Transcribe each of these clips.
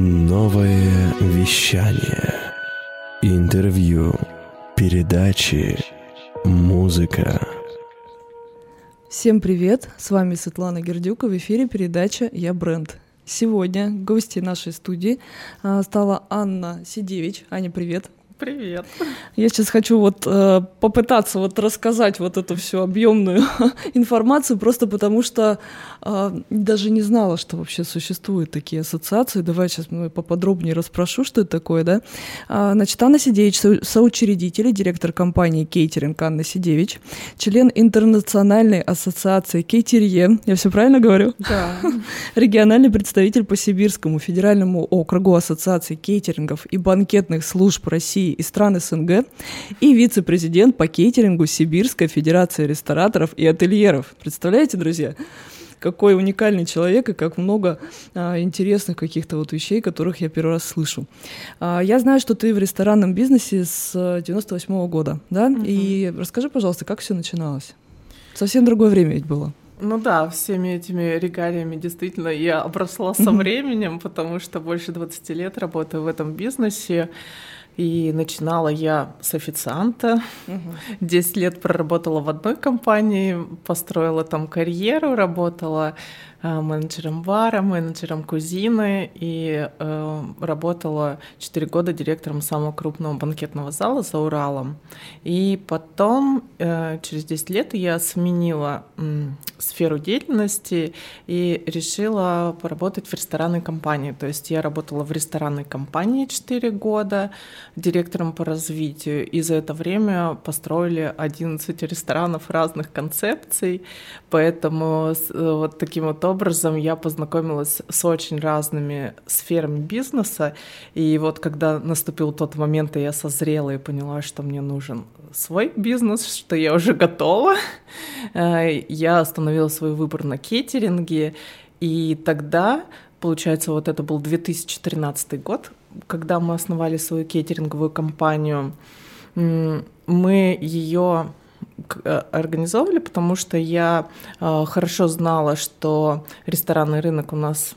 Новое вещание. Интервью. Передачи. Музыка. Всем привет! С вами Светлана Гердюка. В эфире передача «Я бренд». Сегодня гости нашей студии а, стала Анна Сидевич. Аня, привет! Привет. Я сейчас хочу вот э, попытаться вот рассказать вот эту всю объемную информацию, просто потому что э, даже не знала, что вообще существуют такие ассоциации. Давай сейчас мы поподробнее расспрошу, что это такое, да. А, значит, Анна Сидевич, со- соучредитель и директор компании «Кейтеринг» Анна Сидевич, член Интернациональной ассоциации «Кейтерье». Я все правильно говорю? Да. Региональный представитель по Сибирскому федеральному округу Ассоциации кейтерингов и банкетных служб России и стран СНГ и вице-президент по кейтерингу Сибирской Федерации рестораторов и ательеров. Представляете, друзья? Какой уникальный человек и как много а, интересных каких-то вот вещей, которых я первый раз слышу. А, я знаю, что ты в ресторанном бизнесе с 98 года, да? И расскажи, пожалуйста, как все начиналось? Совсем другое время ведь было. Ну да, всеми этими регалиями действительно я обросла со временем, потому что больше 20 лет работаю в этом бизнесе. И начинала я с официанта. 10 лет проработала в одной компании, построила там карьеру, работала менеджером бара, менеджером кузины и э, работала 4 года директором самого крупного банкетного зала за Уралом. И потом, э, через 10 лет, я сменила м, сферу деятельности и решила поработать в ресторанной компании. То есть я работала в ресторанной компании 4 года директором по развитию. И за это время построили 11 ресторанов разных концепций. Поэтому э, вот таким вот образом я познакомилась с очень разными сферами бизнеса. И вот когда наступил тот момент, и я созрела и поняла, что мне нужен свой бизнес, что я уже готова, э, я остановила свой выбор на кейтеринге. И тогда, получается, вот это был 2013 год, когда мы основали свою кейтеринговую компанию, мы ее организовывали, потому что я э, хорошо знала, что ресторанный рынок у нас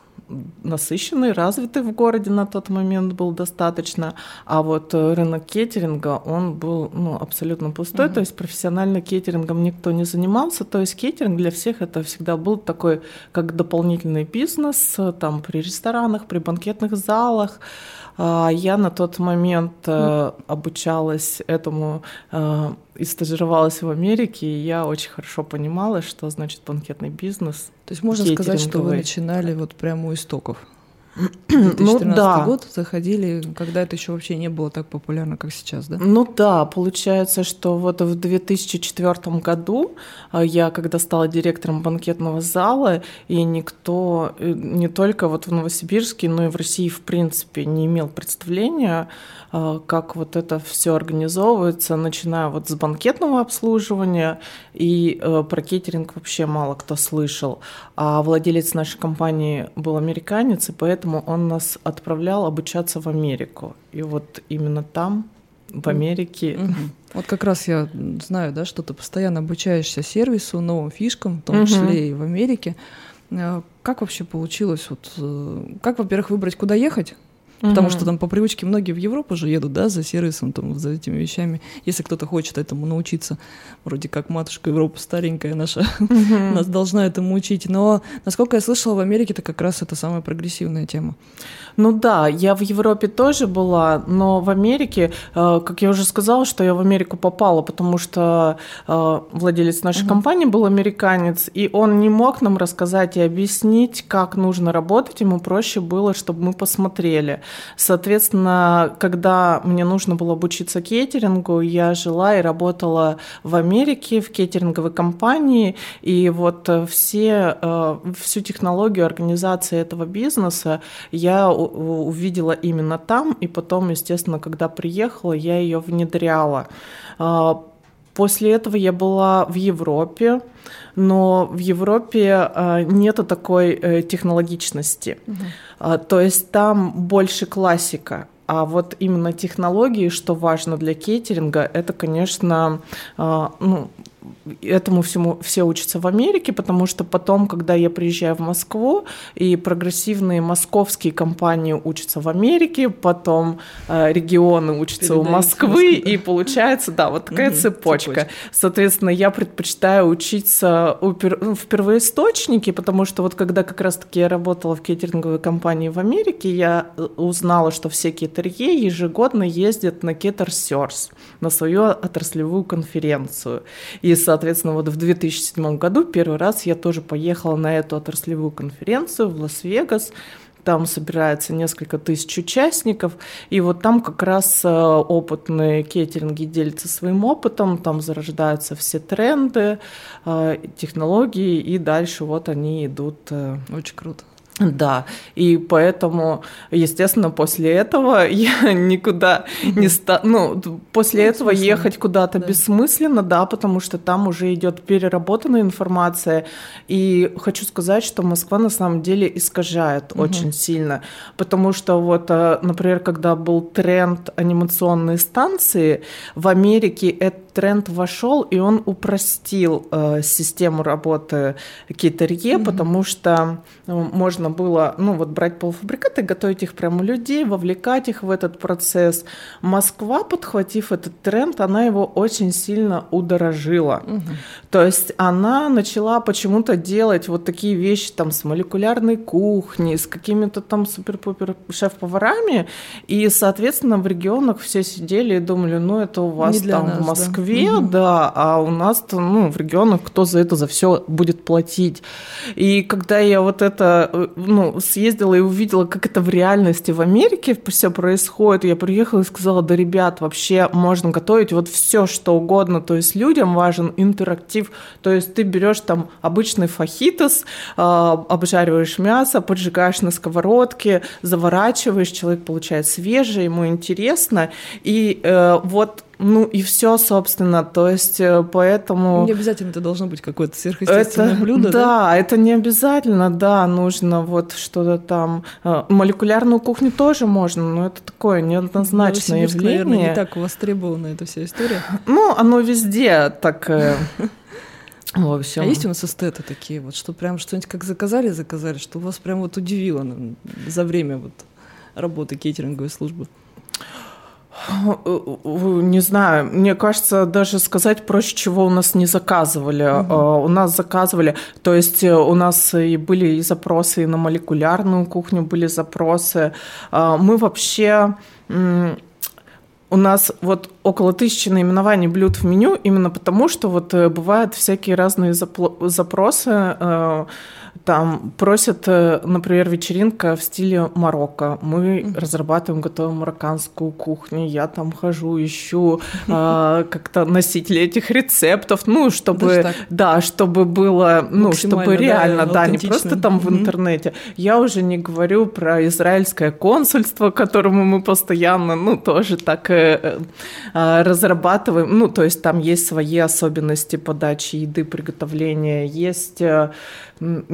насыщенный, развитый в городе на тот момент был достаточно, а вот э, рынок кейтеринга, он был ну, абсолютно пустой, то есть профессионально кейтерингом никто не занимался, то есть кейтеринг для всех это всегда был такой как дополнительный бизнес, э, там при ресторанах, при банкетных залах, Я на тот момент э, обучалась этому э, и стажировалась в Америке, и я очень хорошо понимала, что значит банкетный бизнес. То есть можно сказать, что вы начинали вот прямо у истоков. Ну 2013 да. год заходили, когда это еще вообще не было так популярно, как сейчас, да? Ну да, получается, что вот в 2004 году а, я, когда стала директором банкетного зала, и никто э, не только вот в Новосибирске, но и в России в принципе не имел представления, а, как вот это все организовывается, начиная вот с банкетного обслуживания, и э, про кейтеринг вообще мало кто слышал. А владелец нашей компании был американец, и поэтому он нас отправлял обучаться в Америку. И вот именно там, в Америке. Вот как раз я знаю, да, что ты постоянно обучаешься сервису, новым фишкам, в том числе и в Америке. Э, Как вообще получилось? Вот, э, как, во-первых, выбрать, куда ехать? Потому что там по привычке многие в Европу же едут, да, за сервисом, там, за этими вещами. Если кто-то хочет этому научиться, вроде как матушка Европа старенькая наша Мгм. нас должна этому учить. Но, насколько я слышала, в Америке это как раз это самая прогрессивная тема. Ну да, я в Европе тоже была, но в Америке, э, как я уже сказала, что я в Америку попала, потому что э, владелец нашей компании был американец, и он не мог нам рассказать и объяснить, как нужно работать, ему проще было, чтобы мы посмотрели. Соответственно, когда мне нужно было обучиться кейтерингу, я жила и работала в Америке в кейтеринговой компании, и вот э, все, э, всю технологию организации этого бизнеса я увидела именно там, и потом, естественно, когда приехала, я ее внедряла. После этого я была в Европе, но в Европе а, нету такой э, технологичности. А, То есть там больше классика. А вот именно технологии, что важно для кейтеринга, это, конечно, а, ну, этому всему все учатся в Америке, потому что потом, когда я приезжаю в Москву, и прогрессивные московские компании учатся в Америке, потом э, регионы учатся Передают у Москвы, Москвы, и получается, да, вот такая угу, цепочка. цепочка. Соответственно, я предпочитаю учиться у, ну, в первоисточнике, потому что вот когда как раз-таки я работала в кейтеринговой компании в Америке, я э, узнала, что все кейтерье ежегодно ездят на Кеттерсерс, на свою отраслевую конференцию. И, соответственно, вот в 2007 году первый раз я тоже поехала на эту отраслевую конференцию в Лас-Вегас, там собирается несколько тысяч участников, и вот там как раз э, опытные кейтеринги делятся своим опытом, там зарождаются все тренды, э, технологии, и дальше вот они идут. Э, Очень круто. Да, и поэтому, естественно, после этого я никуда не ста... Ну, после ну, этого ехать куда-то да. бессмысленно, да, потому что там уже идет переработанная информация. И хочу сказать, что Москва на самом деле искажает угу. очень сильно, потому что вот, э, например, когда был тренд анимационной станции, в Америке этот тренд вошел, и он упростил э, систему работы китерье, угу. потому что ну, можно было, ну, вот брать полуфабрикаты, готовить их прямо у людей, вовлекать их в этот процесс. Москва, подхватив этот тренд, она его очень сильно удорожила. Угу. То есть она начала почему-то делать вот такие вещи там с молекулярной кухней, с какими-то там супер-пупер шеф-поварами, и, соответственно, в регионах все сидели и думали, ну, это у вас там нас, в Москве, да, угу. да а у нас-то, ну, в регионах кто за это за все будет платить. И когда я вот это э, ну, съездила и увидела, как это в реальности в Америке все происходит. Я приехала и сказала, да, ребят, вообще можно готовить вот все, что угодно. То есть людям важен интерактив. То есть ты берешь там обычный фахитос, э, обжариваешь мясо, поджигаешь на сковородке, заворачиваешь, человек получает свежее, ему интересно. И э, вот ну и все, собственно, то есть э, поэтому... Не обязательно это должно быть какое-то сверхъестественное это, блюдо, да? Да, это не обязательно, да, нужно вот что-то там... Э, молекулярную кухню тоже можно, но это такое неоднозначное явление. наверное, не так востребована эта вся история. Ну, оно везде так... Э, в общем. А есть у нас эстеты такие, вот, что прям что-нибудь как заказали, заказали, что вас прям вот удивило за время вот работы кейтеринговой службы? Не знаю, мне кажется, даже сказать проще, чего у нас не заказывали. Угу. У нас заказывали, то есть э, у нас и были и запросы и на молекулярную кухню были запросы. А, мы вообще у нас вот около тысячи наименований блюд в меню, именно потому что вот э, бывают всякие разные запросы там просят, э, например, вечеринка в стиле Марокко. Мы mm-hmm. разрабатываем, готовим марокканскую кухню. Я там хожу, ищу э, как-то носители этих рецептов, ну, чтобы, да, чтобы было, ну, чтобы реально, да, да не просто там в интернете. Я уже не говорю про израильское консульство, которому мы постоянно, ну, тоже так э, э, разрабатываем. Ну, то есть там есть свои особенности подачи еды, приготовления, есть э,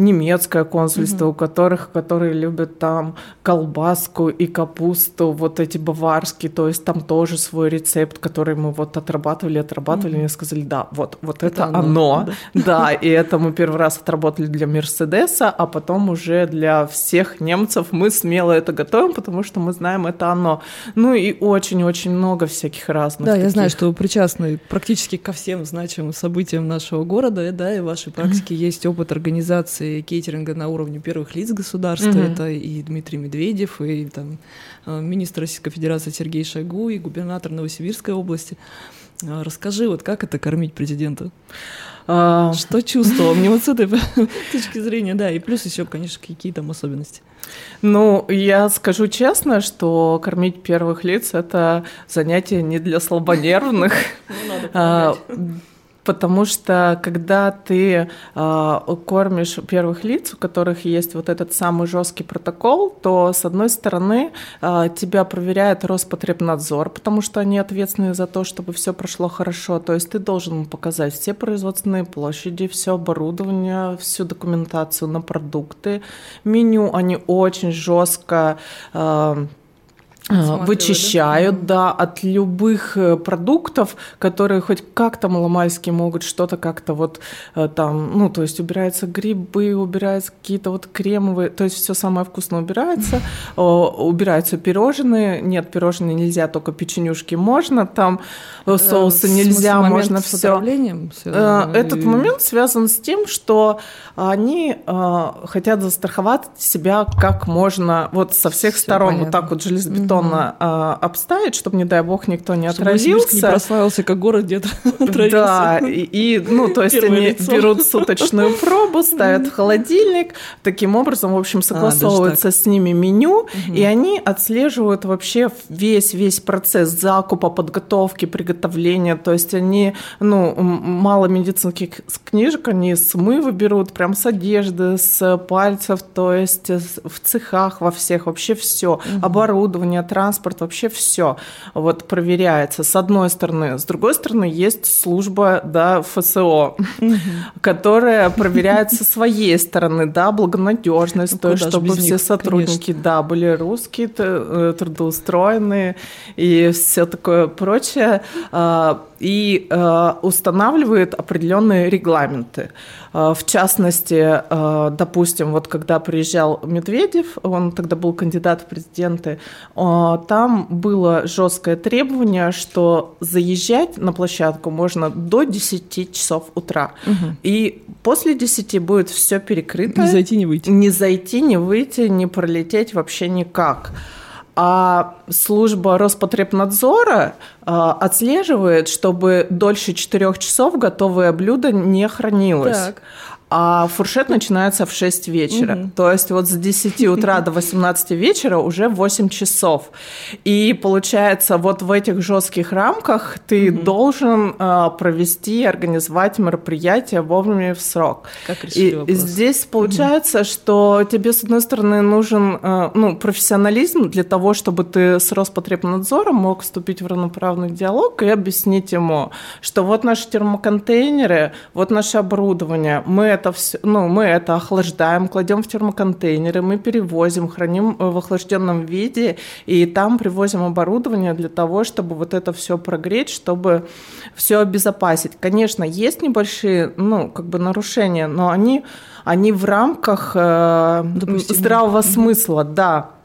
немецкое консульство, угу. у которых, которые любят там колбаску и капусту, вот эти баварские, то есть там тоже свой рецепт, который мы вот отрабатывали, отрабатывали, угу. и сказали, да, вот, вот это, это оно, оно. Да. да, и это мы первый раз отработали для Мерседеса, а потом уже для всех немцев мы смело это готовим, потому что мы знаем, это оно. Ну и очень-очень много всяких разных. Да, таких. я знаю, что вы причастны практически ко всем значимым событиям нашего города, да, и в вашей практике есть опыт организации кейтеринга на уровне первых лиц государства. Угу. Это и Дмитрий Медведев, и там э, министр Российской Федерации Сергей Шойгу, и губернатор Новосибирской области. А, расскажи, вот как это кормить президента? А... Что чувствовал? Мне вот с этой точки зрения, да, и плюс еще, конечно, какие там особенности. Ну, я скажу честно, что кормить первых лиц это занятие не для слабонервных. Ну, надо потому что когда ты э, кормишь первых лиц, у которых есть вот этот самый жесткий протокол, то с одной стороны э, тебя проверяет Роспотребнадзор, потому что они ответственны за то, чтобы все прошло хорошо. То есть ты должен показать все производственные площади, все оборудование, всю документацию на продукты, меню. Они очень жестко э, вычищают, да? да, от любых э, продуктов, которые хоть как-то маломальски могут что-то как-то вот э, там, ну, то есть убираются грибы, убираются какие-то вот кремовые, то есть все самое вкусное убирается, убираются пирожные, нет, пирожные нельзя, только печенюшки можно, там э, соусы нельзя, можно все. Этот момент связан с тем, что они хотят застраховать себя как можно вот со всех сторон, вот так вот железобетон бетонно э, обставить, чтобы, не дай бог, никто не чтобы отразился. не прославился как город, где отразился. Да, и, и, ну, то есть они лицо. берут суточную пробу, ставят в холодильник, таким образом, в общем, а, согласовывается а, с ними меню, угу. и они отслеживают вообще весь-весь процесс закупа, подготовки, приготовления, то есть они, ну, мало медицинских книжек, они смывы берут, прям с одежды, с пальцев, то есть в цехах во всех, вообще все, угу. оборудование, транспорт, вообще все вот проверяется с одной стороны. С другой стороны, есть служба, да, ФСО, которая проверяет со своей стороны, да, благонадежность, ну, то чтобы все сотрудники, да, были русские, э, трудоустроенные и все такое прочее. А, и э, устанавливает определенные регламенты. Э, в частности, э, допустим, вот когда приезжал Медведев, он тогда был кандидат в президенты, там было жесткое требование, что заезжать на площадку можно до 10 часов утра. Угу. И после 10 будет все перекрыто. Не зайти, не выйти. Не зайти, не выйти, не пролететь вообще никак а служба Роспотребнадзора а, отслеживает, чтобы дольше 4 часов готовое блюдо не хранилось. Так а фуршет начинается в 6 вечера. Угу. То есть вот с 10 утра до 18 вечера уже 8 часов. И получается, вот в этих жестких рамках ты угу. должен э, провести, организовать мероприятие вовремя в срок. Как и вопрос. здесь получается, угу. что тебе, с одной стороны, нужен э, ну, профессионализм для того, чтобы ты с Роспотребнадзором мог вступить в равноправный диалог и объяснить ему, что вот наши термоконтейнеры, вот наше оборудование, мы это все, ну, мы это охлаждаем, кладем в термоконтейнеры, мы перевозим, храним э, в охлажденном виде, и там привозим оборудование для того, чтобы вот это все прогреть, чтобы все обезопасить. Конечно, есть небольшие, ну, как бы нарушения, но они, они в рамках э, здравого смысла, да.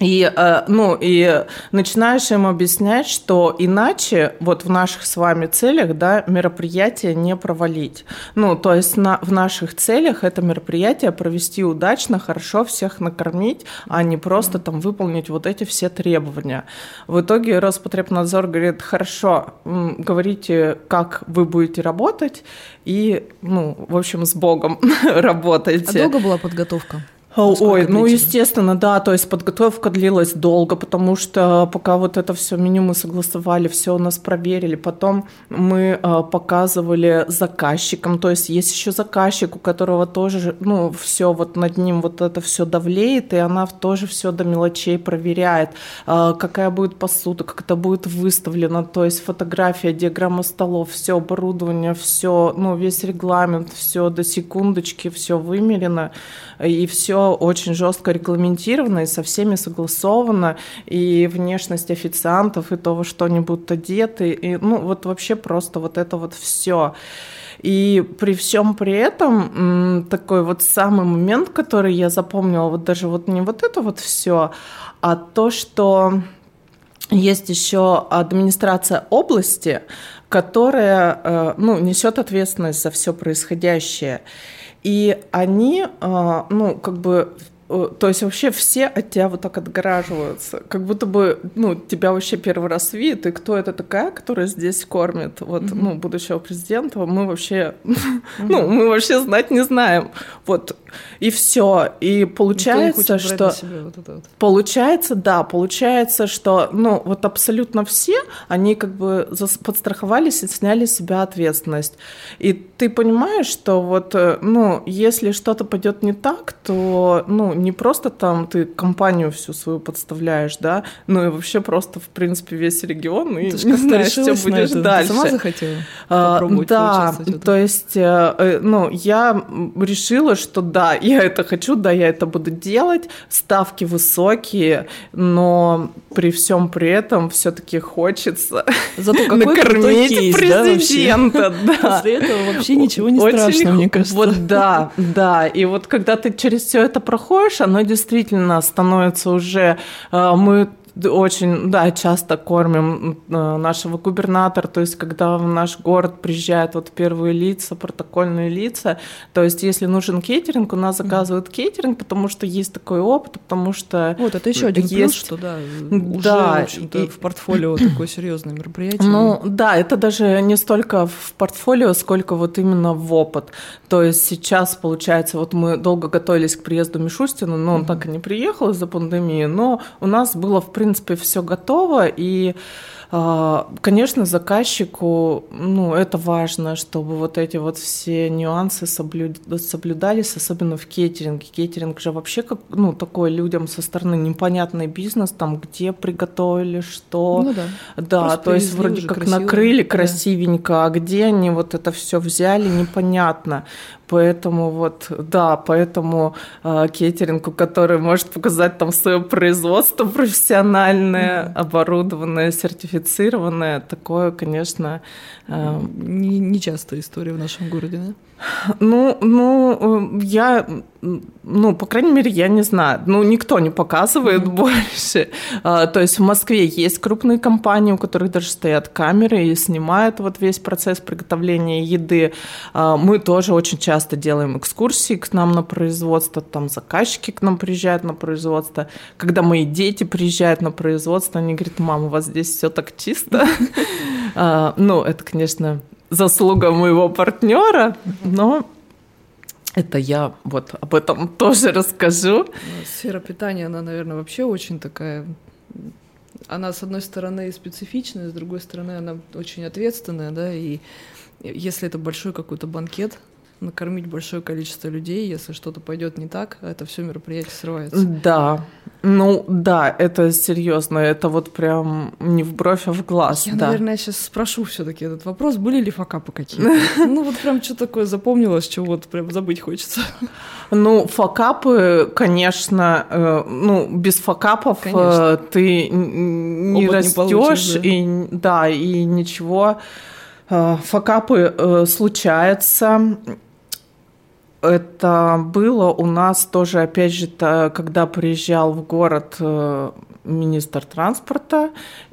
И, э, ну, и начинаешь им объяснять, что иначе вот в наших с вами целях да, мероприятие не провалить. Ну, то есть на, в наших целях это мероприятие провести удачно, хорошо всех накормить, а не просто там выполнить вот эти все требования. В итоге Роспотребнадзор говорит, хорошо, говорите, как вы будете работать, и, ну, в общем, с Богом работайте. А долго была подготовка? Ой, ну естественно, да, то есть подготовка длилась долго, потому что пока вот это все меню мы согласовали, все у нас проверили, потом мы э, показывали заказчикам, то есть есть еще заказчик, у которого тоже, ну, все вот над ним вот это все давлеет, и она тоже все до мелочей проверяет, э, какая будет посуда, как это будет выставлено, то есть фотография, диаграмма столов, все оборудование, все, ну, весь регламент, все до секундочки, все вымерено, и все очень жестко регламентировано и со всеми согласовано, и внешность официантов, и то, во что они будут одеты, и, ну, вот вообще просто вот это вот все. И при всем при этом такой вот самый момент, который я запомнила, вот даже вот не вот это вот все, а то, что есть еще администрация области, которая э, ну, несет ответственность за все происходящее. И они, а, ну, как бы Э, то есть вообще все от тебя вот так отгораживаются, как будто бы, ну, тебя вообще первый раз видят, и кто это такая, которая здесь кормит, вот, mm-hmm. ну, будущего президента, мы вообще, mm-hmm. ну, мы вообще знать не знаем, вот, и все, и получается, что, вот вот. получается, да, получается, что, ну, вот абсолютно все, они как бы подстраховались и сняли с себя ответственность, и ты понимаешь, что вот, э, ну, если что-то пойдет не так, то, ну, не просто там ты компанию всю свою подставляешь, да, но и вообще просто, в принципе, весь регион, и Ты не знаешь, что будешь дальше. Ты сама захотела А, попробовать да, в этом? то есть, э, э, ну, я решила, что да, я это хочу, да, я это буду делать, ставки высокие, но при всем при этом все-таки хочется Зато накормить кейс, да, президента, да. После этого вообще ничего не Очень страшно, мне кажется. Вот да, да. И вот когда ты через все это проходишь, оно действительно становится уже... э, Мы очень, да, часто кормим э, нашего губернатора, то есть когда в наш город приезжают вот первые лица, протокольные лица, то есть если нужен кейтеринг, у нас заказывают кейтеринг, потому что есть такой опыт, потому что Вот, это еще один плюс, есть что да, Да, уже, в общем-то, и- в портфолио такое серьезное мероприятие. Ну да, это даже не столько в портфолио, сколько вот именно в опыт. То есть сейчас, получается, вот мы долго готовились к приезду Мишустина, но он так и не приехал из-за пандемии, но у нас было, в принципе, все готово, и а, Конечно, заказчику, ну, это важно, чтобы вот эти вот все нюансы соблю- соблюдались, особенно в кейтеринге. Кейтеринг же вообще как, ну, такой людям со стороны непонятный бизнес, там, где приготовили, что. Ну да. Да, Просто то есть вроде как красиво. накрыли Да. красивенько, а где они вот это все взяли, непонятно. Поэтому вот, да, поэтому э, кейтерингу, который может показать там свое производство профессиональное, оборудованное, сертифицированное, такое, конечно, э, Не, не частая история в нашем городе, да? Ну, ну, э, я, ну, по крайней мере, я не знаю. Ну, никто не показывает больше. А, То есть в Москве есть крупные компании, у которых даже стоят камеры и снимают вот весь процесс приготовления еды. А, Мы тоже очень часто делаем экскурсии к нам на производство, там заказчики к нам приезжают на производство. Когда мои дети приезжают на производство, они говорят, мама, у вас здесь все так чисто. А, Ну, это, конечно, заслуга моего партнера, но это я вот об этом тоже расскажу. Сфера питания, она, наверное, вообще очень такая... Она, с одной стороны, специфичная, с другой стороны, она очень ответственная, да, и если это большой какой-то банкет, накормить большое количество людей, если что-то пойдет не так, это все мероприятие срывается. Да, ну да, это серьезно, это вот прям не в бровь, а в глаз, Я, да. наверное, сейчас спрошу все-таки этот вопрос, были ли факапы какие-то? Ну вот прям что такое запомнилось, чего вот прям забыть хочется. Ну, факапы, конечно, э, ну, без факапов э, Конечно. ты не Опыт не получишь, растешь, да. и да, и ничего. Э, Факапы случаются. Это было у нас тоже, опять же, когда приезжал в город э, министр транспорта,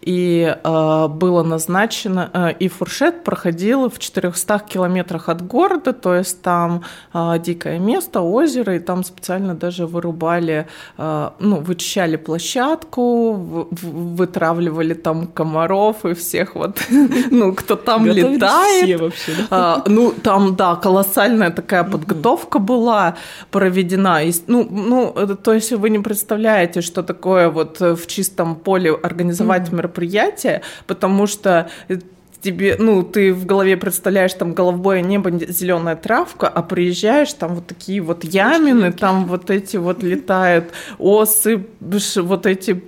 и э, было назначено, э, и фуршет проходил в 400 километрах от города, то есть там э, дикое место, озеро, и там специально даже вырубали, э, ну, вычищали площадку, в- в- вытравливали там комаров и всех вот, ну, кто там летает. вообще? А, ну, там, да, колоссальная такая подготовка была проведена. Ну, ну, это, то есть вы не представляете, что такое вот э, в чистом поле организовать мероприятие, потому что э, тебе, ну, ты в голове представляешь там голубое небо, зеленая травка, а приезжаешь, там вот такие вот ямины, там вот эти вот летают осы, вот эти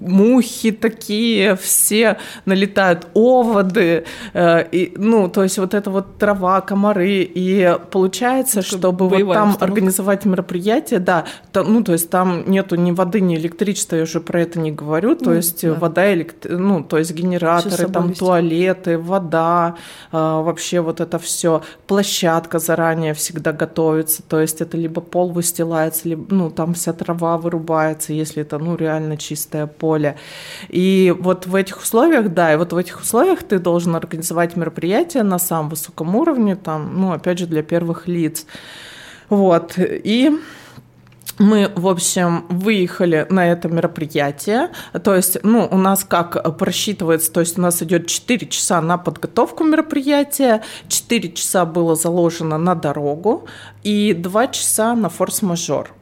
мухи такие, все налетают, оводы, э, и, ну, то есть вот это вот трава, комары, и получается, Такая чтобы вот там обстановка. организовать мероприятие, да, та- ну, то есть там нету ни воды, ни электричества, я уже про это не говорю, то Ну, есть да. вода, элект- ну, то есть генераторы, там вести. Туалеты, вода, а, вообще вот это все, площадка заранее всегда готовится, то есть это либо пол выстилается, либо, ну, там вся трава вырубается, если это, ну, реально чистое поле. И вот в этих условиях, да, и вот в этих условиях ты должен организовать мероприятие на самом высоком уровне, там, ну, опять же, для первых лиц. Вот, и мы, в общем, выехали на это мероприятие. То есть, ну, у нас как просчитывается, то есть у нас идет 4 часа на подготовку мероприятия, 4 часа было заложено на дорогу и 2 часа на форс-мажор.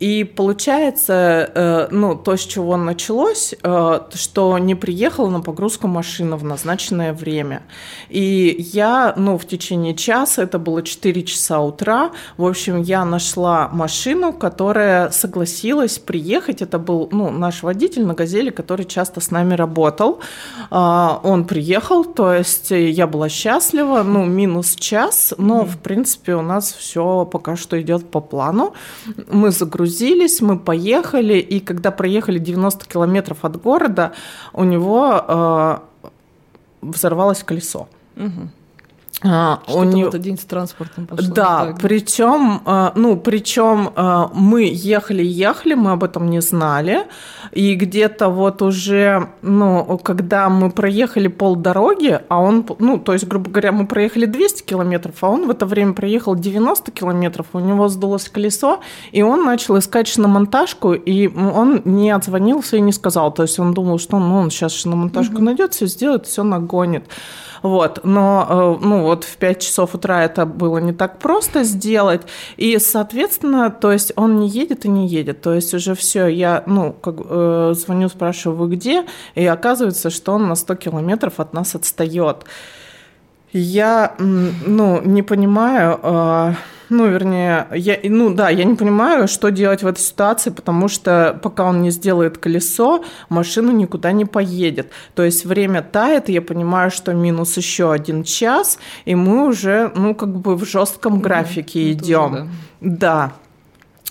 И получается, э, ну, то, с чего началось, э, что не приехала на погрузку машина в назначенное время. И я, ну, в течение часа, это было 4 часа утра, в общем, я нашла машину, которая согласилась приехать. Это был, ну, наш водитель на «Газели», который часто с нами работал. А, он приехал, то есть я была счастлива, ну, минус час, но, в принципе, у нас все пока что идет по плану. Мы загрузились, мы поехали, и когда проехали 90 километров от города, у него э, взорвалось колесо. Угу. А, у нее... в этот день с транспортом пошло. Да, причем, э, ну, причем э, мы ехали, ехали, мы об этом не знали, и где-то вот уже, ну, когда мы проехали полдороги, а он, ну, то есть, грубо говоря, мы проехали 200 километров, а он в это время проехал 90 километров, у него сдулось колесо, и он начал искать шиномонтажку, и он не отзвонился и не сказал, то есть он думал, что ну, он сейчас шиномонтажку угу. найдет, все сделает, все нагонит. Вот. Но э, ну, вот в 5 часов утра это было не так просто сделать. И, соответственно, то есть он не едет и не едет. То есть уже все, я ну, как, э, звоню, спрашиваю, вы где? И оказывается, что он на 100 километров от нас отстает. Я ну, не понимаю... Э, ну, вернее, я, ну да, я не понимаю, что делать в этой ситуации, потому что пока он не сделает колесо, машина никуда не поедет. То есть время тает, и я понимаю, что минус еще один час, и мы уже, ну, как бы в жестком графике mm-hmm. идем. Да. да.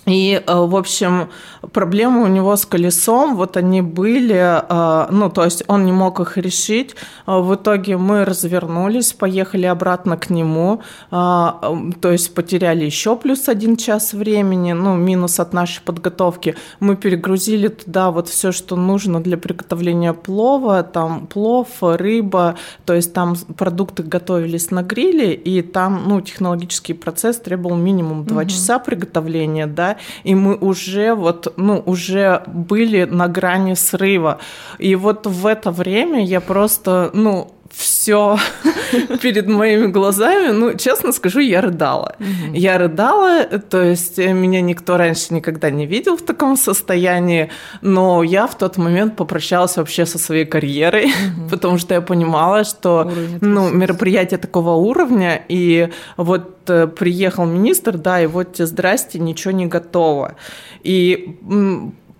И, э, в общем, проблемы у него с колесом, вот они были, э, ну, то есть он не мог их решить. Э, в итоге мы развернулись, поехали обратно к нему, то есть потеряли еще плюс один час времени, ну, минус от нашей подготовки. Мы перегрузили туда вот все, что нужно для приготовления плова, там плов, рыба, то есть там продукты готовились на гриле, и там, ну, технологический процесс требовал минимум два угу. часа приготовления, да, и мы уже вот, ну, уже были на грани срыва. И вот в это время я просто, ну, все перед моими глазами. Ну, честно скажу, я рыдала. Угу. Я рыдала, то есть меня никто раньше никогда не видел в таком состоянии, но я в тот момент попрощалась вообще со своей карьерой, угу. потому что я понимала, что ну, мероприятие такого уровня, и вот э, приехал министр, да, и вот здрасте, ничего не готово. И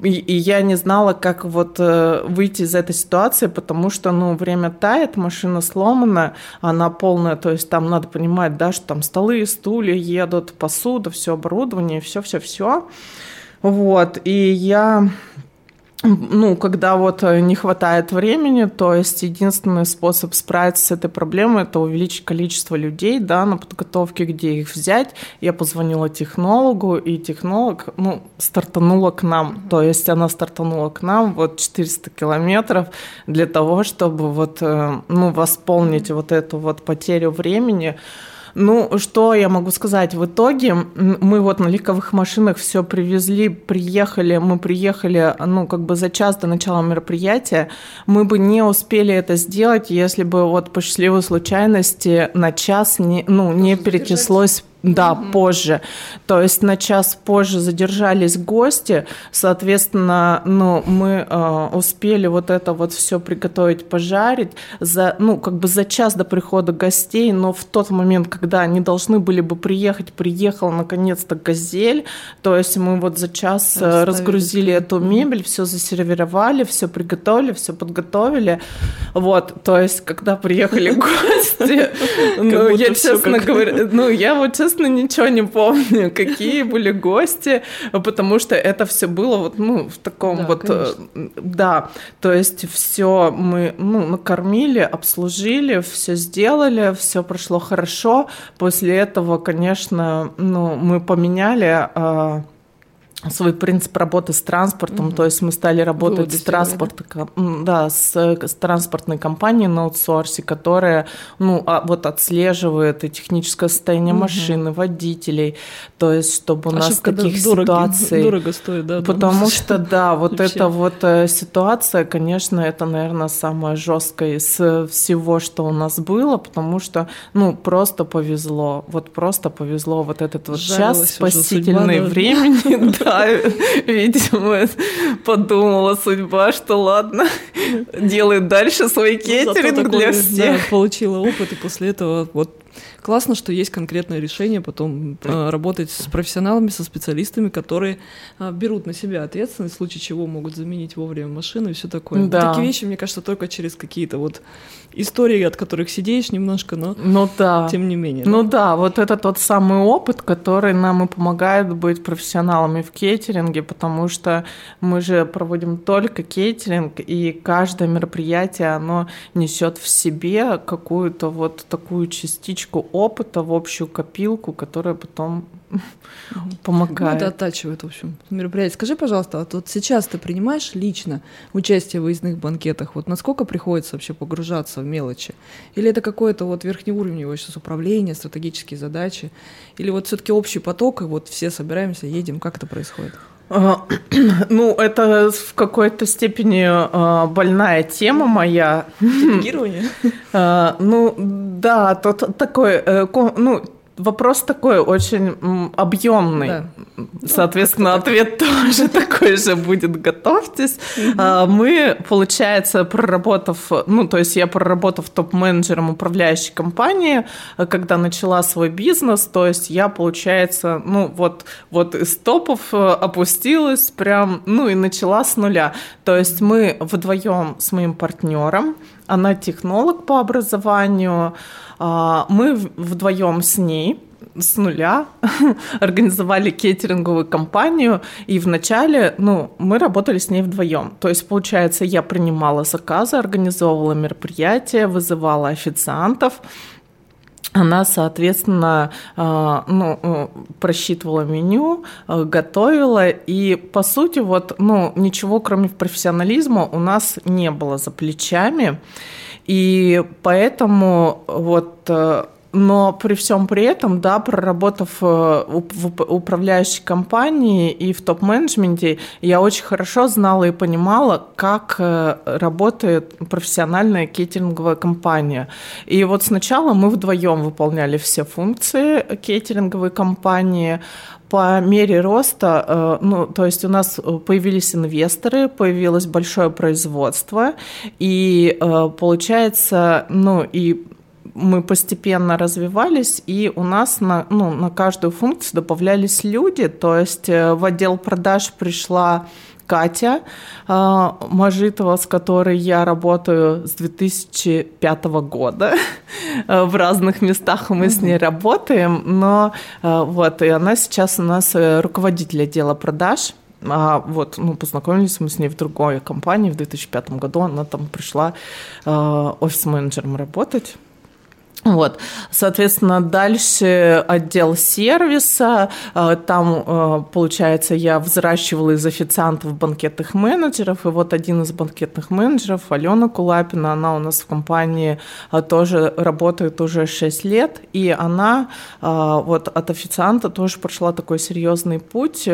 и, и я не знала, как вот э, выйти из этой ситуации, потому что, ну, время тает, машина сломана, она полная, то есть там надо понимать, да, что там столы, стулья едут, посуда, все оборудование, все-все-все. Вот, и я ну, когда вот э, не хватает времени, то есть единственный способ справиться с этой проблемой – это увеличить количество людей, да, на подготовке, где их взять. Я позвонила технологу, и технолог, ну, стартанула к нам, то есть она стартанула к нам вот 400 километров для того, чтобы вот, э, ну, восполнить вот эту вот потерю времени, ну, что я могу сказать? В итоге мы вот на легковых машинах все привезли, приехали, мы приехали, ну, как бы за час до начала мероприятия. Мы бы не успели это сделать, если бы вот по счастливой случайности на час не, ну, не перечислось да, угу. позже. То есть на час позже задержались гости, соответственно, ну, мы э, успели вот это вот все приготовить, пожарить за, ну, как бы за час до прихода гостей, но в тот момент, когда они должны были бы приехать, приехал наконец-то газель, то есть мы вот за час э, Расставили. разгрузили эту мебель, все засервировали, все приготовили, все подготовили, вот, то есть когда приехали гости, ну, я честно говоря, ну, я вот честно ничего не помню, какие были гости, потому что это все было вот, ну, в таком да, вот, э, конечно. да, то есть все мы, ну, накормили, обслужили, все сделали, все прошло хорошо. После этого, конечно, ну, мы поменяли а, свой принцип работы с транспортом, угу. то есть мы стали работать Выводы с транспортом, да, с, с транспортной компанией на аутсорсе, которая, ну, а, вот отслеживает и техническое состояние угу. машины, водителей, то есть чтобы у нас Ошибка таких дорого, ситуаций... Дорого стоит, да? Потому что, да, вот эта вот э, ситуация, конечно, это, наверное, самая жесткая из всего, что у нас было, потому что, ну, просто повезло, вот просто повезло вот этот вот час спасительный времени, да, Да, видимо, подумала судьба, что ладно, делает дальше свой ну, кейтеринг для всех. Получила опыт, и после этого вот классно, что есть конкретное решение потом э, работать с профессионалами, со специалистами, которые э, берут на себя ответственность, в случае чего могут заменить вовремя машину и все такое. Да. Такие вещи, мне кажется, только через какие-то вот истории, от которых сидишь немножко, но ну, да. тем не менее. Ну да? да, вот это тот самый опыт, который нам и помогает быть профессионалами в кейтеринге, потому что мы же проводим только кейтеринг, и каждое мероприятие, оно несет в себе какую-то вот такую частичку опыта в общую копилку, которая потом помогает. Ну, это оттачивает, в общем, мероприятие. Скажи, пожалуйста, а вот сейчас ты принимаешь лично участие в выездных банкетах? Вот насколько приходится вообще погружаться в мелочи? Или это какое-то вот верхнеуровневое сейчас управление, стратегические задачи? Или вот все-таки общий поток, и вот все собираемся, едем? Как это происходит? Ну, это в какой-то степени а, больная тема моя. Делегирование? А, ну, да, тот такой, э, ну, Вопрос такой очень объемный. Да. Соответственно, ну, ответ тоже такой же будет. Готовьтесь. Угу. Мы, получается, проработав, ну, то есть я проработав топ-менеджером управляющей компании, когда начала свой бизнес, то есть я, получается, ну, вот, вот из топов э, опустилась прям, ну, и начала с нуля. То есть мы вдвоем с моим партнером, она технолог по образованию, а, мы вдвоем с ней с нуля организовали кейтеринговую компанию, и вначале, ну, мы работали с ней вдвоем. То есть, получается, я принимала заказы, организовывала мероприятия, вызывала официантов, она, соответственно, а, ну, э, просчитывала меню, э, готовила, и, по сути, вот, ну, ничего, кроме профессионализма, у нас не было за плечами. И поэтому вот э, но при всем при этом, да, проработав э, в управляющей компании и в топ-менеджменте, я очень хорошо знала и понимала, как э, работает профессиональная кейтеринговая компания. И вот сначала мы вдвоем выполняли все функции кейтеринговой компании, по мере роста, э, ну, то есть у нас появились инвесторы, появилось большое производство, и получается, ну, и мы постепенно развивались, и у нас на, ну, на каждую функцию добавлялись люди, то есть э, в отдел продаж пришла Катя э, Мажитова, с которой я работаю с 2005 года. в разных местах мы с ней работаем, но э, вот, и она сейчас у нас руководитель отдела продаж. А вот, ну, познакомились мы с ней в другой компании в 2005 году. Она там пришла э, офис-менеджером работать. Вот, соответственно, дальше отдел сервиса, э, там, э, получается, я взращивала из официантов банкетных менеджеров, и вот один из банкетных менеджеров, Алена Кулапина, она у нас в компании э, тоже работает уже 6 лет, и она вот от официанта тоже прошла такой серьезный путь,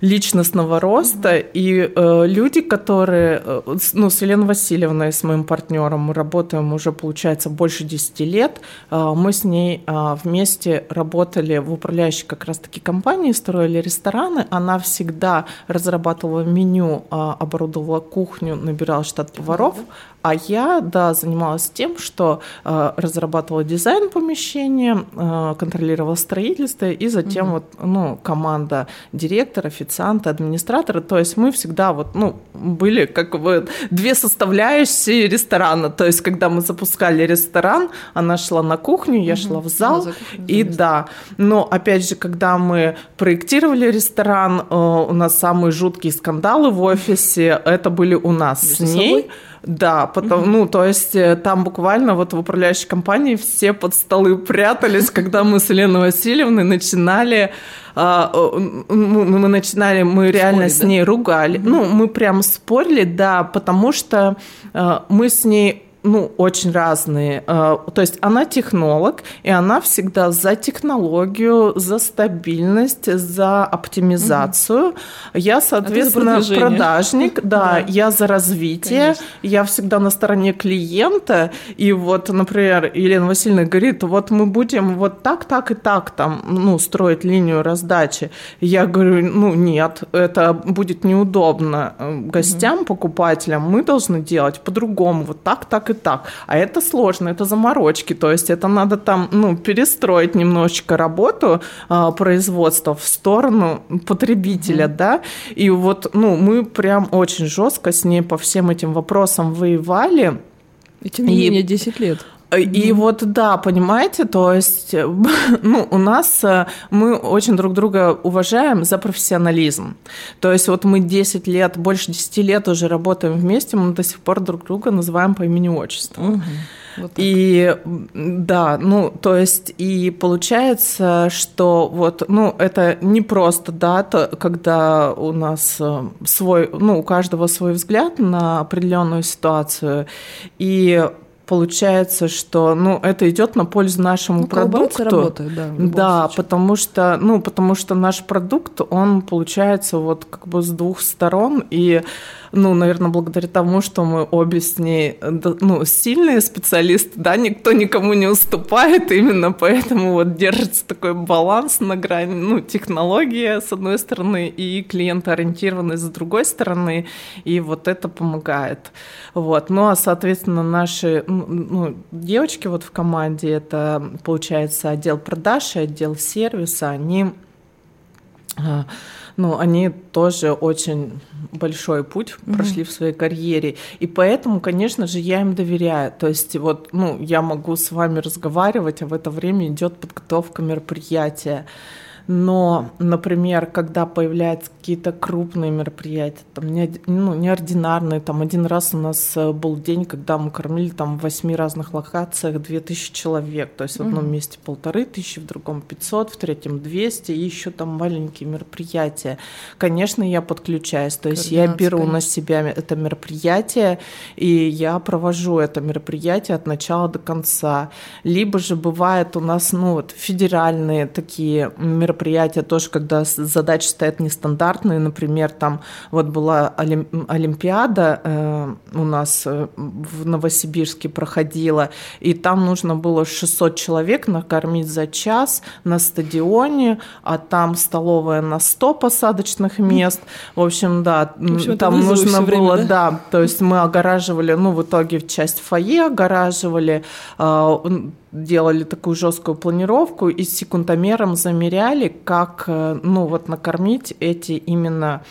личностного роста, mm-hmm. и э, люди, которые, э, ну, с Еленой Васильевной, с моим партнером, мы работаем уже, получается, больше 10 лет, э, мы с ней э, вместе работали в управляющей как раз-таки компании, строили рестораны, она всегда разрабатывала меню, э, оборудовала кухню, набирала штат поваров, mm-hmm. А я, да, занималась тем, что э, разрабатывала дизайн помещения, э, контролировала строительство, и затем угу. вот, ну, команда директора, официанта, администратора. То есть мы всегда вот, ну, были как бы две составляющие ресторана. То есть когда мы запускали ресторан, она шла на кухню, я угу. шла в зал. Да, и да, но опять же, когда мы проектировали ресторан, э, у нас самые жуткие скандалы в офисе, это были у нас Между с ней. Собой? Да, потому, mm-hmm. ну, то есть э, там буквально вот в управляющей компании все под столы прятались, когда мы с Еленой Васильевной начинали а, мы начинали, мы реально с ней ругали. Ну, мы прям спорили, да, потому что э, мы с ней ну, очень разные. Э, то есть она технолог, и она всегда за технологию, за стабильность, за оптимизацию. Угу. Я, соответственно, а продажник, да, да, я за развитие, Конечно. я всегда на стороне клиента. И вот, например, Елена Васильевна говорит, вот мы будем вот так, так и так там, ну, строить линию раздачи. Я говорю, ну, нет, это будет неудобно э, гостям, угу. покупателям. Мы должны делать по-другому, вот так, так и так. А это сложно, это заморочки, то есть это надо там, ну, перестроить немножечко работу э, производства в сторону потребителя, mm да, и вот, ну, мы прям очень жестко с ней по всем этим вопросам воевали. И тем не менее 10 лет. И mm-hmm. вот да, понимаете, то есть, ну, у нас э, мы очень друг друга уважаем за профессионализм. То есть вот мы 10 лет, больше 10 лет уже работаем вместе, мы до сих пор друг друга называем по имени-отчеству. Mm-hmm. Вот и да, ну, то есть, и получается, что вот, ну, это не просто дата, когда у нас э, свой, ну, у каждого свой взгляд на определенную ситуацию, и получается, что ну, это идет на пользу нашему ну, продукту. работает, да. Да, случае. потому что, ну, потому что наш продукт, он получается вот как бы с двух сторон, и ну, наверное, благодаря тому, что мы обе с ней, ну, сильные специалисты, да, никто никому не уступает, именно поэтому вот держится такой баланс на грани, ну, технология с одной стороны и клиентоориентированность с другой стороны, и вот это помогает. Вот. Ну, а, соответственно, наши ну, девочки вот в команде, это, получается, отдел продаж и отдел сервиса, они а, ну, они тоже очень большой путь mm-hmm. прошли в своей карьере. И поэтому, конечно же, я им доверяю. То есть вот, ну, я могу с вами разговаривать, а в это время идет подготовка мероприятия. Но, например, когда появляются какие-то крупные мероприятия, там, не, ну, неординарные, там, один раз у нас э, был день, когда мы кормили там в восьми разных локациях 2000 человек, то есть в одном месте полторы тысячи, в другом 500, в третьем 200, и еще там маленькие мероприятия. Конечно, я подключаюсь, то есть я беру конечно. на себя это мероприятие, и я провожу это мероприятие от начала до конца. Либо же бывает у нас, ну, вот, федеральные такие мероприятия, мероприятия тоже, когда задачи стоят нестандартные, например, там вот была Олимпиада э, у нас э, в Новосибирске проходила, и там нужно было 600 человек накормить за час на стадионе, а там столовая на 100 посадочных мест. В общем, да, в общем, там нужно было, время, да? да, то есть мы огораживали, ну, в итоге часть фойе огораживали, э, делали такую жесткую планировку и с секундомером замеряли, как э, ну, вот накормить эти именно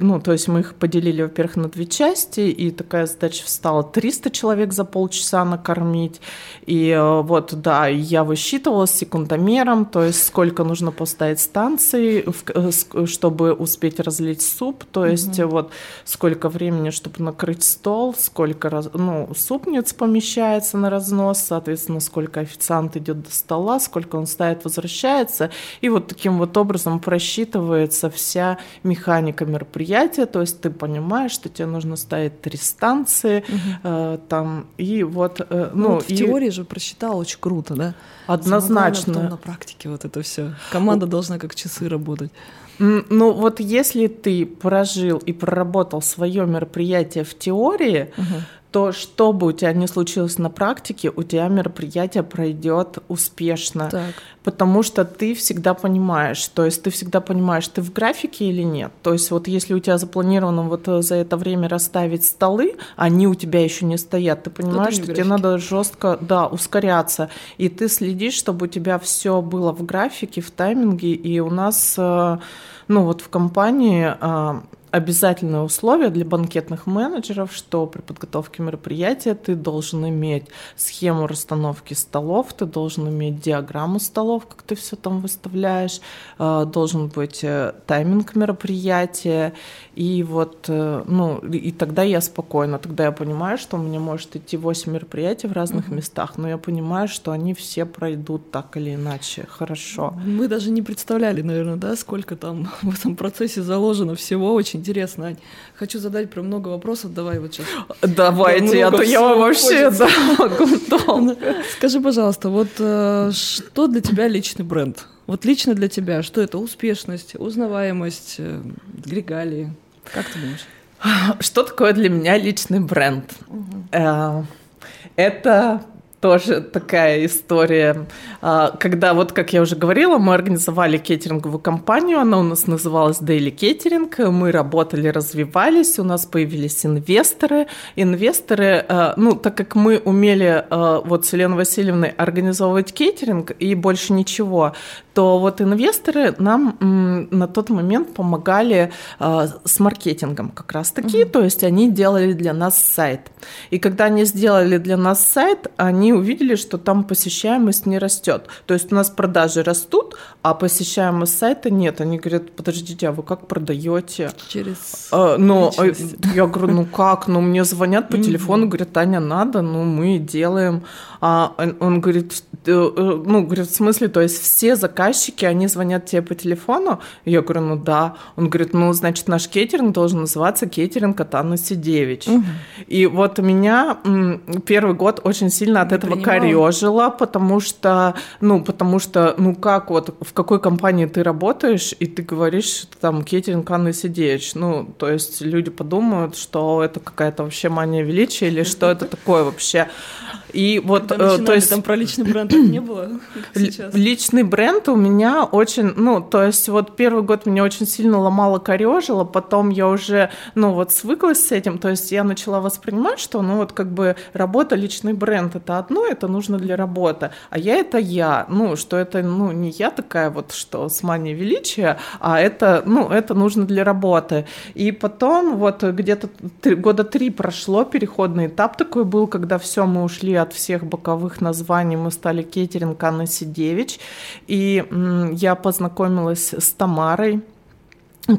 ну, то есть мы их поделили, во-первых, на две части, и такая задача встала 300 человек за полчаса накормить, и э, вот, да, я высчитывала с секундомером, то есть сколько нужно поставить станций, э, чтобы успеть разлить суп, то есть угу. вот сколько времени, чтобы накрыть стол, сколько, ну, супниц помещается на разнос, соответственно, сколько официант идет до стола, сколько он ставит, возвращается, и вот таким вот образом просчитывается вся механика мероприятия, то есть ты понимаешь, что тебе нужно ставить три станции, угу. э, там, и вот... Э, ну, ну вот в и... теории же просчитал очень круто, да? Однозначно. Потом на практике вот это все. Команда должна как часы работать. Ну вот если ты прожил и проработал свое мероприятие в теории, угу то что бы у тебя ни случилось на практике, у тебя мероприятие пройдет успешно. Так. Потому что ты всегда понимаешь, то есть ты всегда понимаешь, ты в графике или нет. То есть вот если у тебя запланировано вот э, за это время расставить столы, они у тебя еще не стоят, ты понимаешь, что тебе надо жестко, да, ускоряться. И ты следишь, чтобы у тебя все было в графике, в тайминге. И у нас, э, ну вот в компании э, обязательное условие для банкетных менеджеров, что при подготовке мероприятия ты должен иметь схему расстановки столов, ты должен иметь диаграмму столов, как ты все там выставляешь, э, должен быть э, тайминг мероприятия, и вот, э, ну, и тогда я спокойна, тогда я понимаю, что у меня может идти 8 мероприятий в разных mm-hmm. местах, но я понимаю, что они все пройдут так или иначе хорошо. Мы даже не представляли, наверное, да, сколько там в этом процессе заложено всего очень интересно, Ань. Хочу задать про много вопросов, давай вот сейчас. Давайте, а то я вообще да, могу Скажи, пожалуйста, вот э, что для тебя личный бренд? Вот лично для тебя, что это успешность, узнаваемость, э, регалии? Как ты думаешь? Что такое для меня личный бренд? Угу. Это тоже такая история, а, когда вот, как я уже говорила, мы организовали кейтеринговую компанию, она у нас называлась Daily Catering, мы работали, развивались, у нас появились инвесторы. Инвесторы, а, ну, так как мы умели а, вот с Еленой Васильевной организовывать кейтеринг и больше ничего, то вот инвесторы нам на тот момент помогали с маркетингом как раз-таки, mm-hmm. то есть они делали для нас сайт. И когда они сделали для нас сайт, они увидели, что там посещаемость не растет. То есть у нас продажи растут, а посещаемость сайта нет. Они говорят, подождите, а вы как продаете? Через а, ну, а, я говорю, ну как? Ну, мне звонят по телефону, говорят, Таня, надо, ну, мы делаем. А он говорит, э, э, ну, говорит, в смысле, то есть все заказчики, они звонят тебе по телефону? Я говорю, ну да. Он говорит, ну, значит, наш кейтеринг должен называться кейтеринг от Анны Сидевич. Угу. И вот меня первый год очень сильно от этого корежило, потому что, ну, потому что, ну, как вот, в какой компании ты работаешь, и ты говоришь, там, кейтеринг Анны Сидевич. Ну, то есть люди подумают, что это какая-то вообще мания величия, или что это такое вообще. И вот, э, то есть... Там про личный бренд не было, Личный бренд у меня очень, ну, то есть вот первый год меня очень сильно ломало, корежило, потом я уже, ну, вот свыклась с этим, то есть я начала воспринимать, что, ну, вот как бы работа, личный бренд — это одно, это нужно для работы, а я — это я, ну, что это, ну, не я такая вот, что с манией величия, а это, ну, это нужно для работы. И потом вот где-то года три прошло, переходный этап такой был, когда все, мы ушли от от всех боковых названий мы стали кейтеринг Анна Сидевич. И я познакомилась с Тамарой,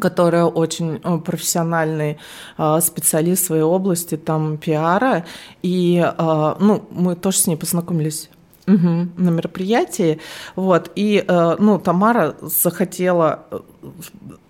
которая очень э, профессиональный э, специалист в своей области, там, пиара. И, э, ну, мы тоже с ней познакомились Угу, на мероприятии, вот, и, ну, Тамара захотела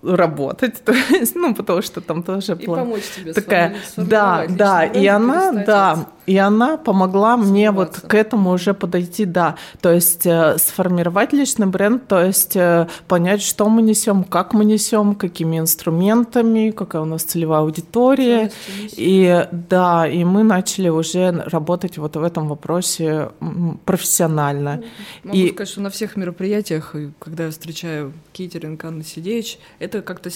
работать, то есть, ну, потому что там тоже и была помочь тебе такая, да, да, и она, да, и она помогла мне вот к этому уже подойти, да, то есть э, сформировать личный бренд, то есть э, понять, что мы несем, как мы несем, какими инструментами, какая у нас целевая аудитория, и да, и мы начали уже работать вот в этом вопросе профессионально. Могу и... сказать, что на всех мероприятиях, когда я встречаю кейтеринг Анны Сидеевич, это как-то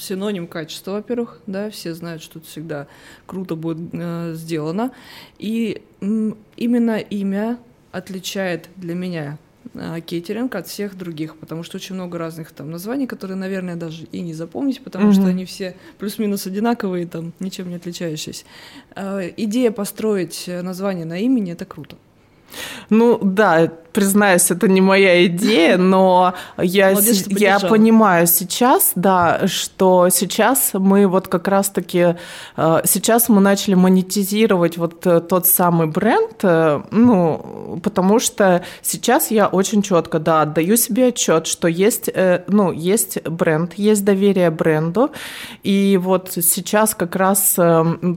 синоним качества, во-первых, да, все знают, что это всегда круто будет э, сделано. И м, именно имя отличает для меня э, кейтеринг от всех других, потому что очень много разных там названий, которые, наверное, даже и не запомнить, потому mm-hmm. что они все плюс-минус одинаковые, там, ничем не отличающиеся. Э, идея построить название на имени — это круто. Ну да, признаюсь, это не моя идея, но я, Молодец, я понимаю сейчас, да, что сейчас мы вот как раз-таки, э, сейчас мы начали монетизировать вот э, тот самый бренд, э, ну, потому что сейчас я очень четко, да, отдаю себе отчет, что есть, ну, есть бренд, есть доверие бренду, и вот сейчас как раз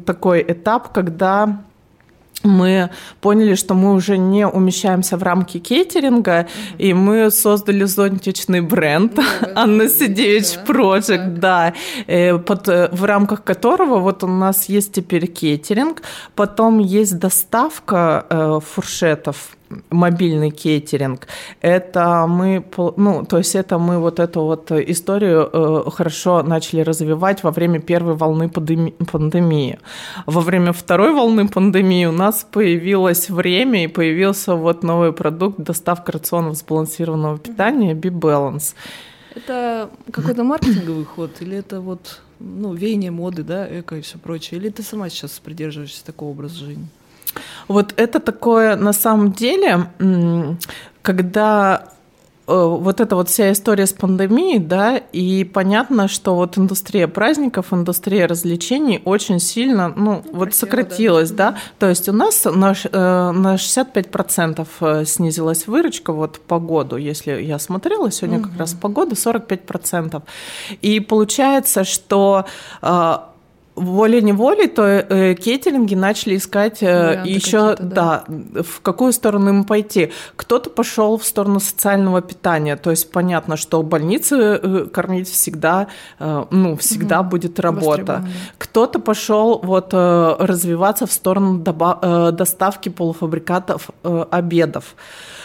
такой этап, когда мы поняли, что мы уже не умещаемся в рамки кейтеринга, mm-hmm. и мы создали зонтичный бренд mm-hmm. Анна Сидевич Project, да, э, под, э, в рамках которого вот у нас есть теперь кейтеринг, потом есть доставка э, фуршетов мобильный кейтеринг. Это мы, ну, то есть это мы вот эту вот историю э, хорошо начали развивать во время первой волны пандемии. Во время второй волны пандемии у нас появилось время и появился вот новый продукт доставка рационов сбалансированного питания B-Balance. Это какой-то маркетинговый ход или это вот ну, веяние моды, да, эко и все прочее? Или ты сама сейчас придерживаешься такого образа жизни? Вот это такое на самом деле, когда Э, вот эта вот вся история с пандемией, да, и понятно, что вот индустрия праздников, индустрия развлечений очень сильно, ну, ну вот сократилась, да. да, то есть у нас на, э, на 65% э, снизилась выручка вот по году, если я смотрела, сегодня угу. как раз по году 45%, и получается, что волей-неволей, то э, кейтеринги начали искать э, еще, да. да, в какую сторону им пойти. Кто-то пошел в сторону социального питания, то есть понятно, что больницы э, кормить всегда, э, ну, всегда угу. будет работа. Кто-то пошел вот э, развиваться в сторону доба- э, доставки полуфабрикатов, э, обедов.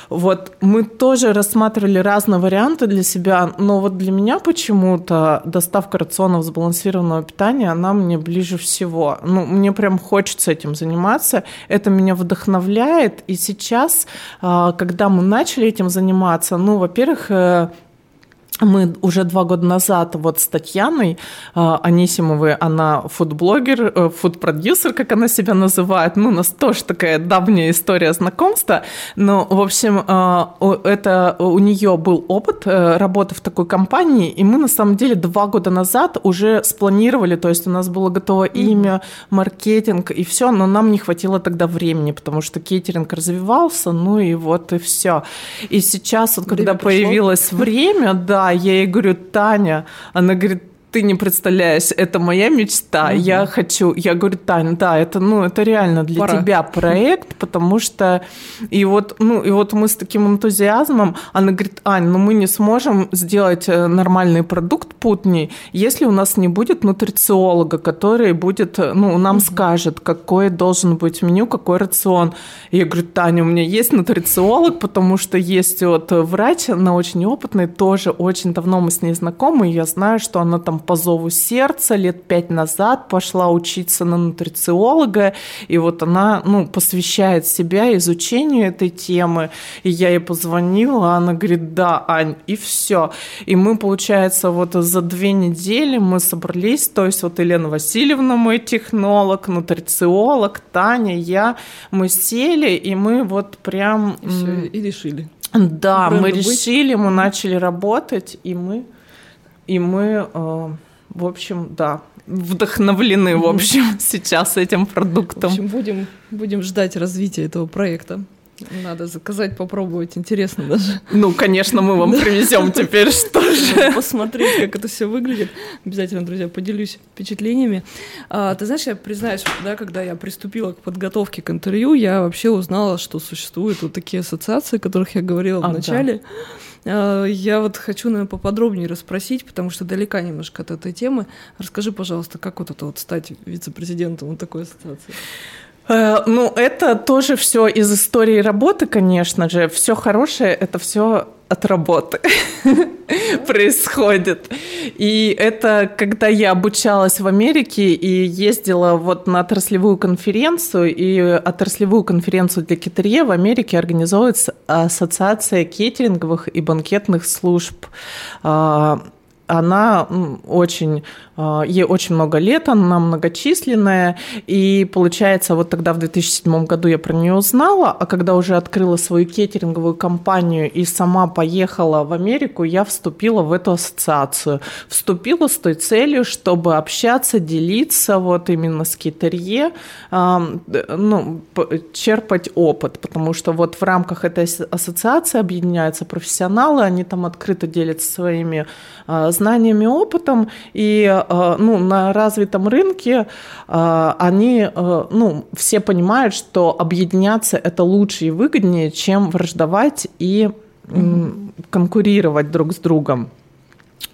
Вот мы тоже рассматривали разные варианты для себя, но вот для меня почему-то доставка рационов сбалансированного питания, она мне ближе всего. Ну, мне прям хочется этим заниматься, это меня вдохновляет, и сейчас, а, когда мы начали этим заниматься, ну, во-первых, э, мы уже два года назад вот с Татьяной э, Анисимовой, она фудблогер, э, фудпродюсер, как она себя называет, ну, у нас тоже такая давняя история знакомства, но, в общем, э, это у нее был опыт э, работы в такой компании, и мы, на самом деле, два года назад уже спланировали, то есть у нас было готово имя, маркетинг и все, но нам не хватило тогда времени, потому что кейтеринг развивался, ну и вот и все. И сейчас, вот, когда время появилось пришло. время, да, я ей говорю, Таня, она говорит, ты не представляешь, это моя мечта, угу. я хочу, я говорю, Таня, да, это, ну, это реально для Пора. тебя проект, потому что, и вот, ну, и вот мы с таким энтузиазмом, она говорит, Ань, ну мы не сможем сделать э, нормальный продукт путней, если у нас не будет нутрициолога, который будет, ну, нам угу. скажет, какой должен быть меню, какой рацион. И я говорю, Таня, у меня есть нутрициолог, потому что есть вот врач, она очень опытный, тоже очень давно мы с ней знакомы, и я знаю, что она там по зову сердца лет пять назад пошла учиться на нутрициолога, и вот она, ну, посвящает себя изучению этой темы, и я ей позвонила, она говорит, да, Ань, и все. И мы, получается, вот за две недели мы собрались, то есть вот Елена Васильевна, мой технолог, нутрициолог, Таня, я, мы сели, и мы вот прям... И, все, и решили. Да, мы решили, быть. мы начали работать, и мы и мы, э, в общем, да, вдохновлены, в общем, сейчас этим продуктом. В общем, будем, будем ждать развития этого проекта. Надо заказать, попробовать, интересно даже. Ну, конечно, мы вам привезем теперь что же. Посмотреть, как это все выглядит. Обязательно, друзья, поделюсь впечатлениями. А, ты знаешь, я признаюсь, да, когда я приступила к подготовке к интервью, я вообще узнала, что существуют вот такие ассоциации, о которых я говорила а, в начале. Да. Э, я вот хочу, наверное, поподробнее расспросить, потому что далека немножко от этой темы. Расскажи, пожалуйста, как вот это вот стать вице-президентом вот такой ассоциации? Э, ну, это тоже все из истории работы, конечно же. Все хорошее это все от работы происходит. И это когда я обучалась в Америке и ездила вот на отраслевую конференцию, и отраслевую конференцию для кетерье в Америке организовывается Ассоциация кейтеринговых и банкетных служб а, она очень, а, ей очень много лет, она многочисленная, и получается, вот тогда в 2007 году я про нее узнала, а когда уже открыла свою кетеринговую компанию и сама поехала в Америку, я вступила в эту ассоциацию. Вступила с той целью, чтобы общаться, делиться вот именно с кетерье, ну, черпать опыт, потому что вот в рамках этой ассоциации объединяются профессионалы, они там открыто делятся своими а, знаниями, опытом, и э, ну, на развитом рынке э, они, э, ну, все понимают, что объединяться это лучше и выгоднее, чем враждовать и конкурировать друг с другом.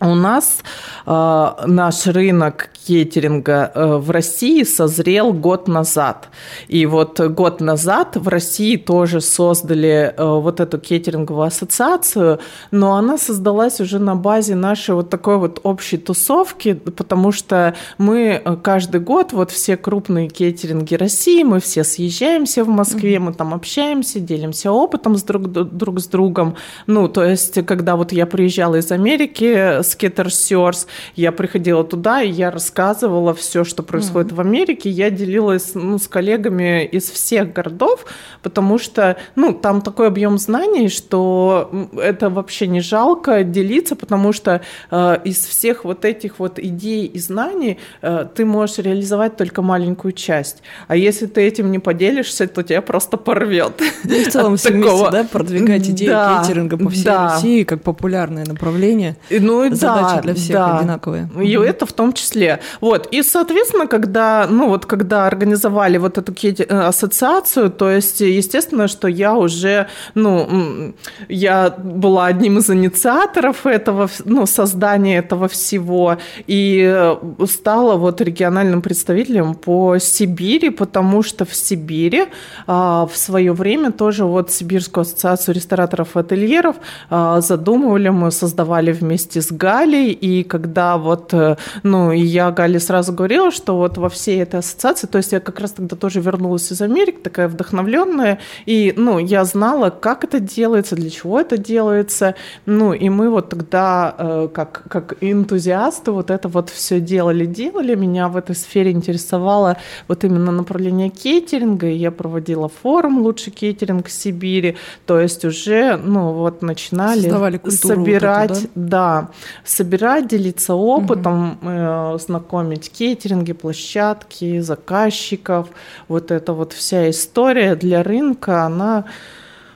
У нас э, наш рынок кейтеринга э, в России созрел год назад. И вот год назад в России тоже создали э, вот эту кейтеринговую ассоциацию, но она создалась уже на базе нашей вот такой вот общей тусовки, потому что мы э, каждый год, вот все крупные кейтеринги России, мы все съезжаемся в Москве, мы там общаемся, делимся опытом с друг, друг с другом. Ну, то есть, когда вот я приезжала из Америки, Скеттерсерс. Я приходила туда, и я рассказывала все, что происходит mm-hmm. в Америке. Я делилась ну, с коллегами из всех городов, потому что ну, там такой объем знаний, что это вообще не жалко делиться, потому что э, из всех вот этих вот идей и знаний э, ты можешь реализовать только маленькую часть. А если ты этим не поделишься, то тебя просто порвет. Да и в целом все такого... вместе, да, продвигать идею да, кейтеринга по всей да. России как популярное направление. Ну, Задачи да, для всех да. одинаковые. И угу. это в том числе. Вот. И, соответственно, когда, ну, вот, когда организовали вот эту э, ассоциацию, то есть, естественно, что я уже, ну, я была одним из инициаторов этого, ну, создания этого всего, и э, стала вот региональным представителем по Сибири, потому что в Сибири а, в свое время тоже вот Сибирскую ассоциацию рестораторов и ательеров а, задумывали, мы создавали вместе с Галей, и когда вот, э, ну, и я Гале сразу говорила, что вот во всей этой ассоциации, то есть я как раз тогда тоже вернулась из Америки, такая вдохновленная, и, ну, я знала, как это делается, для чего это делается, ну, и мы вот тогда, э, как, как энтузиасты, вот это вот все делали, делали, меня в этой сфере интересовало вот именно направление кейтеринга, и я проводила форум «Лучший кейтеринг Сибири», то есть уже, ну, вот начинали собирать, вот эту, да? да, собирать, делиться опытом, угу. э, знакомить кейтеринги, площадки, заказчиков, вот эта вот вся история для рынка, она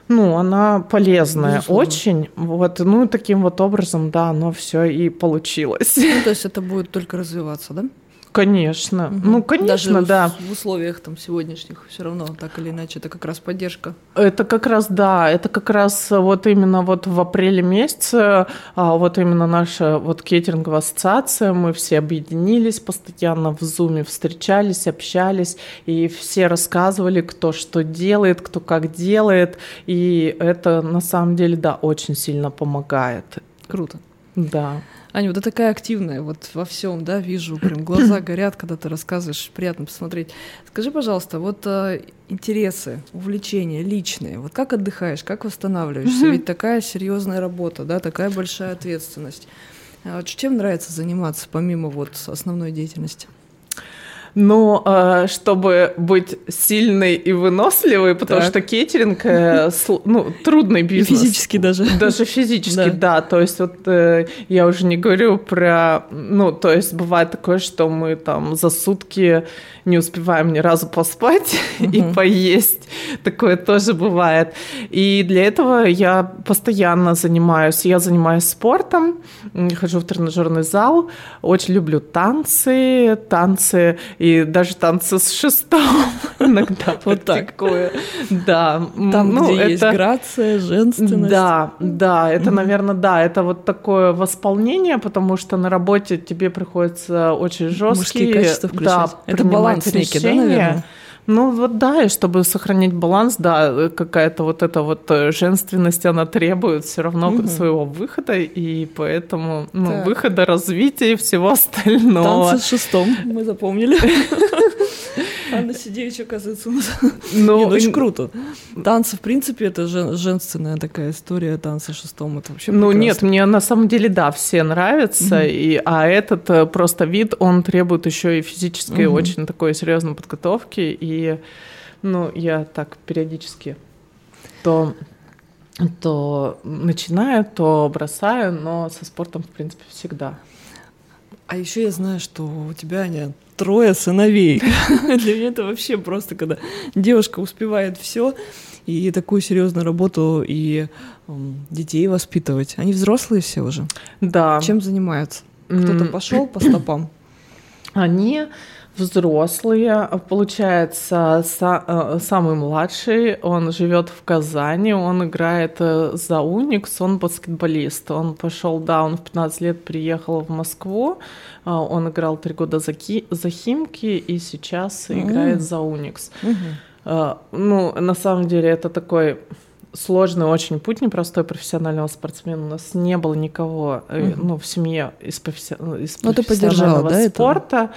ну, она полезная Безусловно. очень. Вот, ну, таким вот образом, да, оно все и получилось. Ну, то есть это будет только развиваться, да? Конечно. Угу. Ну, конечно, Даже да. В, в условиях там сегодняшних все равно так или иначе это как раз поддержка. Это как раз, да, это как раз вот именно вот в апреле месяце, а, вот именно наша вот кейтеринговая ассоциация, мы все объединились постоянно в зуме, встречались, общались, и все рассказывали, кто что делает, кто как делает, и это на самом деле, да, очень сильно помогает. Круто. Да. Аня, вот ты такая активная, вот во всем, да, вижу, прям глаза горят, когда ты рассказываешь, приятно посмотреть. Скажи, пожалуйста, вот э, интересы, увлечения личные, вот как отдыхаешь, как восстанавливаешься? Ведь такая серьезная работа, да, такая большая ответственность. А чем нравится заниматься помимо вот основной деятельности? Но э, чтобы быть сильной и выносливой, потому так. что кейтеринг э, ну, трудный бизнес. И физически даже. Даже физически, да. да. То есть вот э, я уже не говорю про... Ну, то есть бывает такое, что мы там за сутки не успеваем ни разу поспать угу. и поесть. Такое тоже бывает. И для этого я постоянно занимаюсь. Я занимаюсь спортом, хожу в тренажерный зал, очень люблю танцы, танцы и даже танцы с шестом иногда вот такое. Да. Там, ну, где это... есть грация, женственность. Да, да, это, наверное, да, это вот такое восполнение, потому что на работе тебе приходится очень жесткие... Мужские качества включать. Да, это баланс некий, да, наверное? Ну вот да, и чтобы сохранить баланс, да, какая-то вот эта вот э, женственность, она требует все равно угу. своего выхода, и поэтому ну, так. выхода, развития и всего остального. Танцы с шестом, мы запомнили. Анна Сидевич, оказывается, у нас. Но... Ну, очень круто. Танцы, в принципе, это жен, женственная такая история, танцы шестом, это вообще Ну нет, мне на самом деле, да, все нравятся, и, а этот э, просто вид, он требует еще и физической угу. очень такой серьезной подготовки, и, ну, я так периодически то то начинаю, то бросаю, но со спортом, в принципе, всегда. А еще я знаю, что у тебя, Аня, трое сыновей. Для меня это вообще просто, когда девушка успевает все и такую серьезную работу и детей воспитывать. Они взрослые все уже. Да. Чем занимаются? Кто-то пошел по стопам? Они взрослые. Получается, э, самый младший, он живет в Казани, он играет э, за Уникс, он баскетболист. Он пошел, да, он в 15 лет приехал в Москву, э, он играл три года за, Ки- за Химки и сейчас mm-hmm. играет за Уникс. Mm-hmm. Ну, на самом деле, это такой сложный очень путь непростой профессионального спортсмена. У нас не было никого угу. ну, в семье из, професси... из ну, профессионального да, спорта. Это?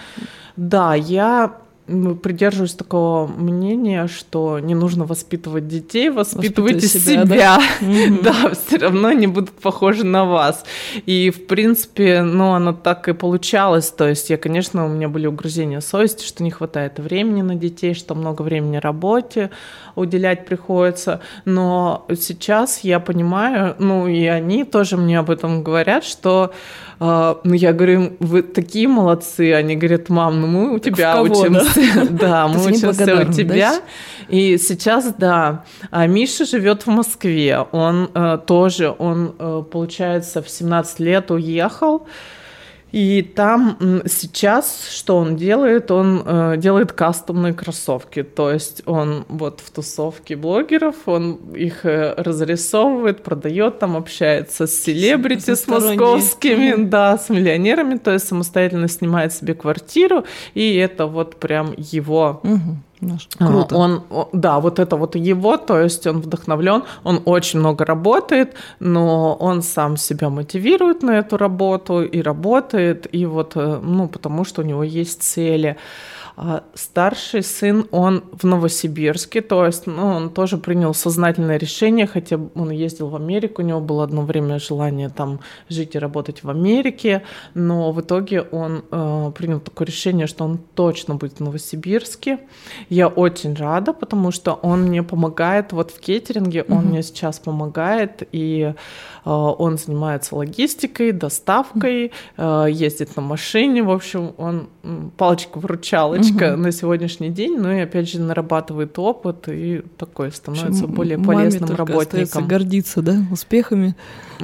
Да, я придерживаюсь такого мнения, что не нужно воспитывать детей, воспитывайте себя, себя. да, да все равно они будут похожи на вас. И, в принципе, ну, оно так и получалось. То есть я, конечно, у меня были угрызения совести, что не хватает времени на детей, что много времени работе уделять приходится. Но сейчас я понимаю, ну, и они тоже мне об этом говорят, что а, ну, я говорю, вы такие молодцы. Они говорят, мам, ну мы у тебя учимся. Да, мы учимся у тебя. И сейчас, да, а Миша живет в Москве. Он э, тоже, он, э, получается, в 17 лет уехал. И там сейчас что он делает? Он э, делает кастомные кроссовки. То есть он вот в тусовке блогеров, он их э, разрисовывает, продает, там общается с селебрити, с московскими, mm да, с миллионерами, то есть самостоятельно снимает себе квартиру, и это вот прям его. mm Наш. Круто. Он, да, вот это вот его, то есть он вдохновлен, он очень много работает, но он сам себя мотивирует на эту работу и работает, и вот, э, ну, потому что у него есть цели. А старший сын, он в Новосибирске, то есть ну, он тоже принял сознательное решение, хотя он ездил в Америку, у него было одно время желание там жить и работать в Америке, но в итоге он э, принял такое решение, что он точно будет в Новосибирске. Я очень рада, потому что он мне помогает вот в кеттеринге, он mm-hmm. мне сейчас помогает, и э, он занимается логистикой, доставкой, э, ездит на машине, в общем, он палочка-выручалочка девочка угу. на сегодняшний день, ну и опять же нарабатывает опыт и такой становится Чем более полезным работником. гордиться, да, успехами,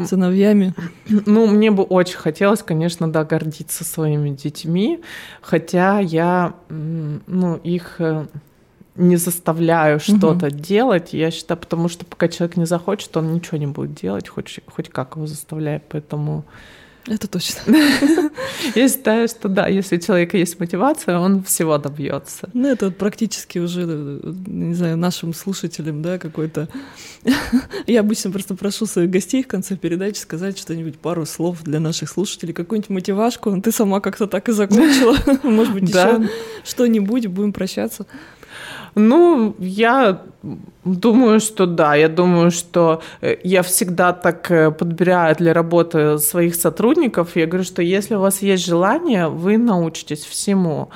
сыновьями. Ну, мне бы очень хотелось, конечно, да, гордиться своими детьми, хотя я, ну, их э, не заставляю что-то угу. делать, я считаю, потому что пока человек не захочет, он ничего не будет делать, хоть, хоть как его заставляет, поэтому это точно. Я считаю, что да, если у человека есть мотивация, он всего добьется. Ну, это практически уже, не знаю, нашим слушателям, да, какой-то... Я обычно просто прошу своих гостей в конце передачи сказать что-нибудь, пару слов для наших слушателей, какую-нибудь мотивашку. Ты сама как-то так и закончила. Может быть, еще что-нибудь, будем прощаться. Ну, я думаю, что да. Я думаю, что э, я всегда так э, подбираю для работы своих сотрудников. Я говорю, что если у вас есть желание, вы научитесь всему.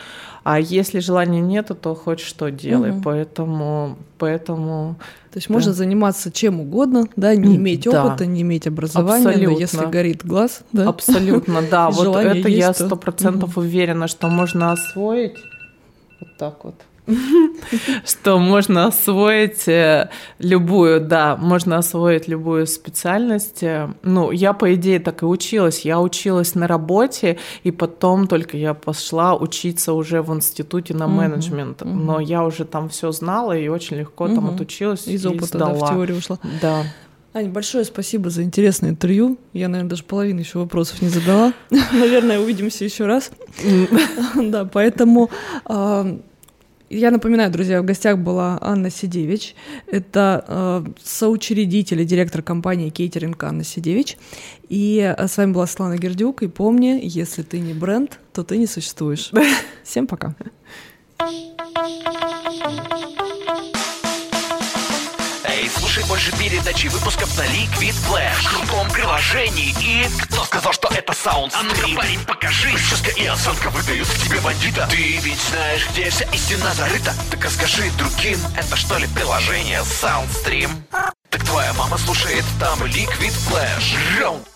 А если желания нет, то хоть что делай. Угу. Поэтому, поэтому. То есть да. можно заниматься чем угодно, да, не иметь да. опыта, не иметь образования, Абсолютно. но если горит глаз, да. Абсолютно, да. Вот это я сто процентов уверена, что можно освоить. Вот так вот. что можно освоить э, любую, да, можно освоить любую специальность. Э, ну, я, по идее, так и училась. Я училась на работе, и потом только я пошла учиться уже в институте на менеджмент. Но я уже там все знала и очень легко там отучилась. Из опыта, да, в теорию ушла. Да. Аня, большое спасибо за интересное интервью. Я, наверное, даже половину еще вопросов не задала. Наверное, увидимся еще раз. Да, поэтому а, я напоминаю, друзья, в гостях была Анна Сидевич. Это э, соучредитель и директор компании «Кейтеринг» Анна Сидевич. И э, с вами была Слана Гердюк. И помни, если ты не бренд, то ты не существуешь. Всем пока. Слушай больше передачи выпусков на Liquid Flash. В крутом приложении. И кто сказал, что это саунд А ну-ка, парень, покажи. Прическа и осанка выдают в тебе бандита. Ты ведь знаешь, где вся истина зарыта. Так расскажи другим Это что ли приложение Soundstream? Так твоя мама слушает там Liquid Flash. Раунд